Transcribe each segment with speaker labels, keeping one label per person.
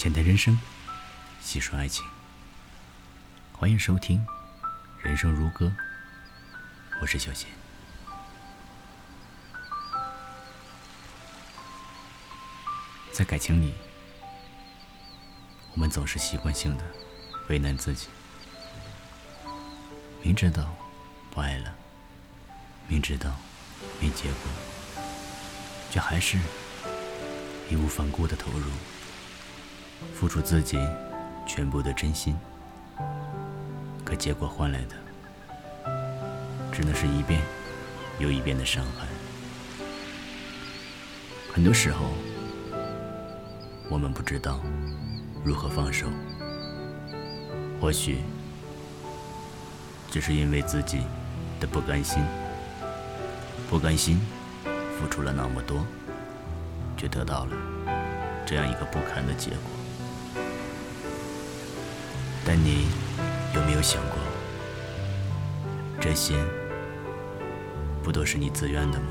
Speaker 1: 浅谈人生，细说爱情。欢迎收听《人生如歌》，我是小贤。在感情里，我们总是习惯性的为难自己，明知道不爱了，明知道没结果，却还是义无反顾的投入。付出自己全部的真心，可结果换来的，只能是一遍又一遍的伤害。很多时候，我们不知道如何放手，或许只是因为自己的不甘心，不甘心付出了那么多，却得到了这样一个不堪的结果。但你有没有想过，这些不都是你自愿的吗？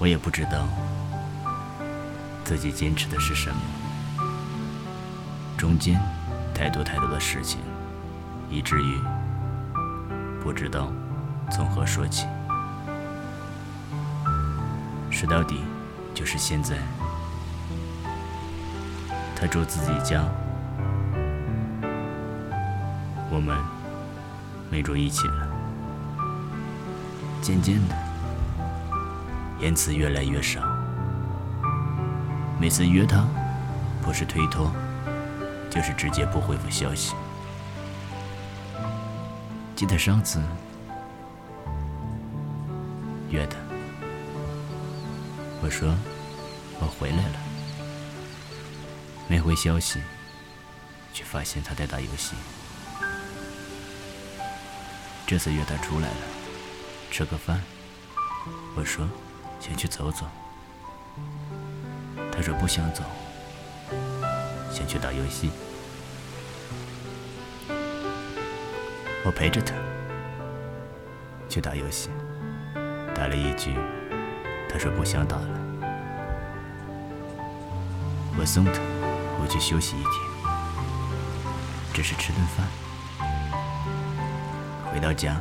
Speaker 1: 我也不知道自己坚持的是什么，中间太多太多的事情，以至于不知道从何说起。说到底，就是现在。他住自己家，我们没住一起了。渐渐的，言辞越来越少。每次约他，不是推脱，就是直接不回复消息。记得上次约他，我说我回来了。没回消息，却发现他在打游戏。这次约他出来了，吃个饭。我说先去走走，他说不想走，先去打游戏。我陪着他去打游戏，打了一局，他说不想打了。我送他。回去休息一天，只是吃顿饭。回到家，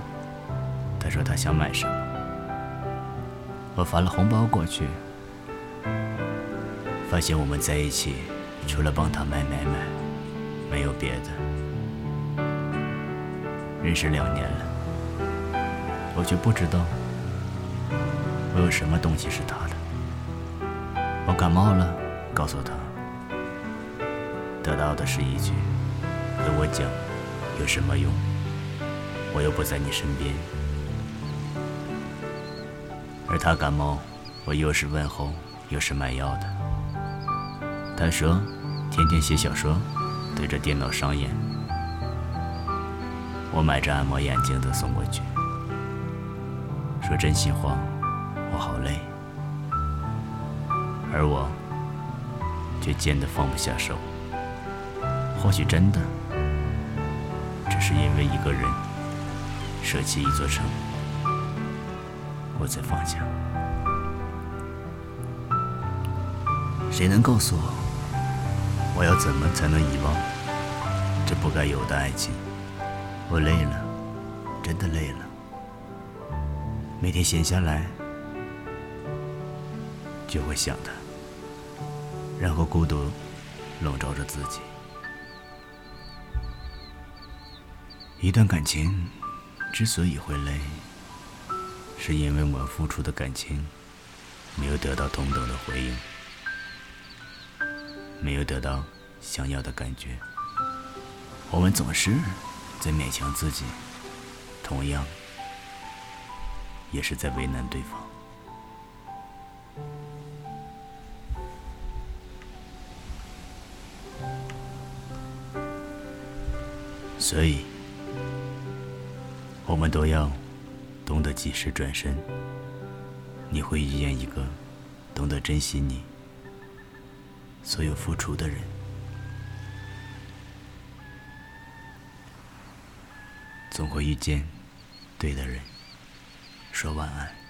Speaker 1: 他说他想买什么，我发了红包过去。发现我们在一起，除了帮他买买买，没有别的。认识两年了，我却不知道我有什么东西是他的。我感冒了，告诉他。得到的是一句：“跟我讲有什么用？我又不在你身边。”而他感冒，我又是问候又是买药的。他说：“天天写小说，对着电脑上演。”我买着按摩眼睛的送过去，说真心话，我好累，而我却贱得放不下手。或许真的，只是因为一个人舍弃一座城，我才放下。谁能告诉我，我要怎么才能遗忘这不该有的爱情？我累了，真的累了。每天闲下来就会想他，然后孤独笼罩着自己。一段感情之所以会累，是因为我们付出的感情没有得到同等的回应，没有得到想要的感觉。我们总是在勉强自己，同样也是在为难对方。所以。我们都要懂得及时转身，你会遇见一个懂得珍惜你所有付出的人，总会遇见对的人。说晚安。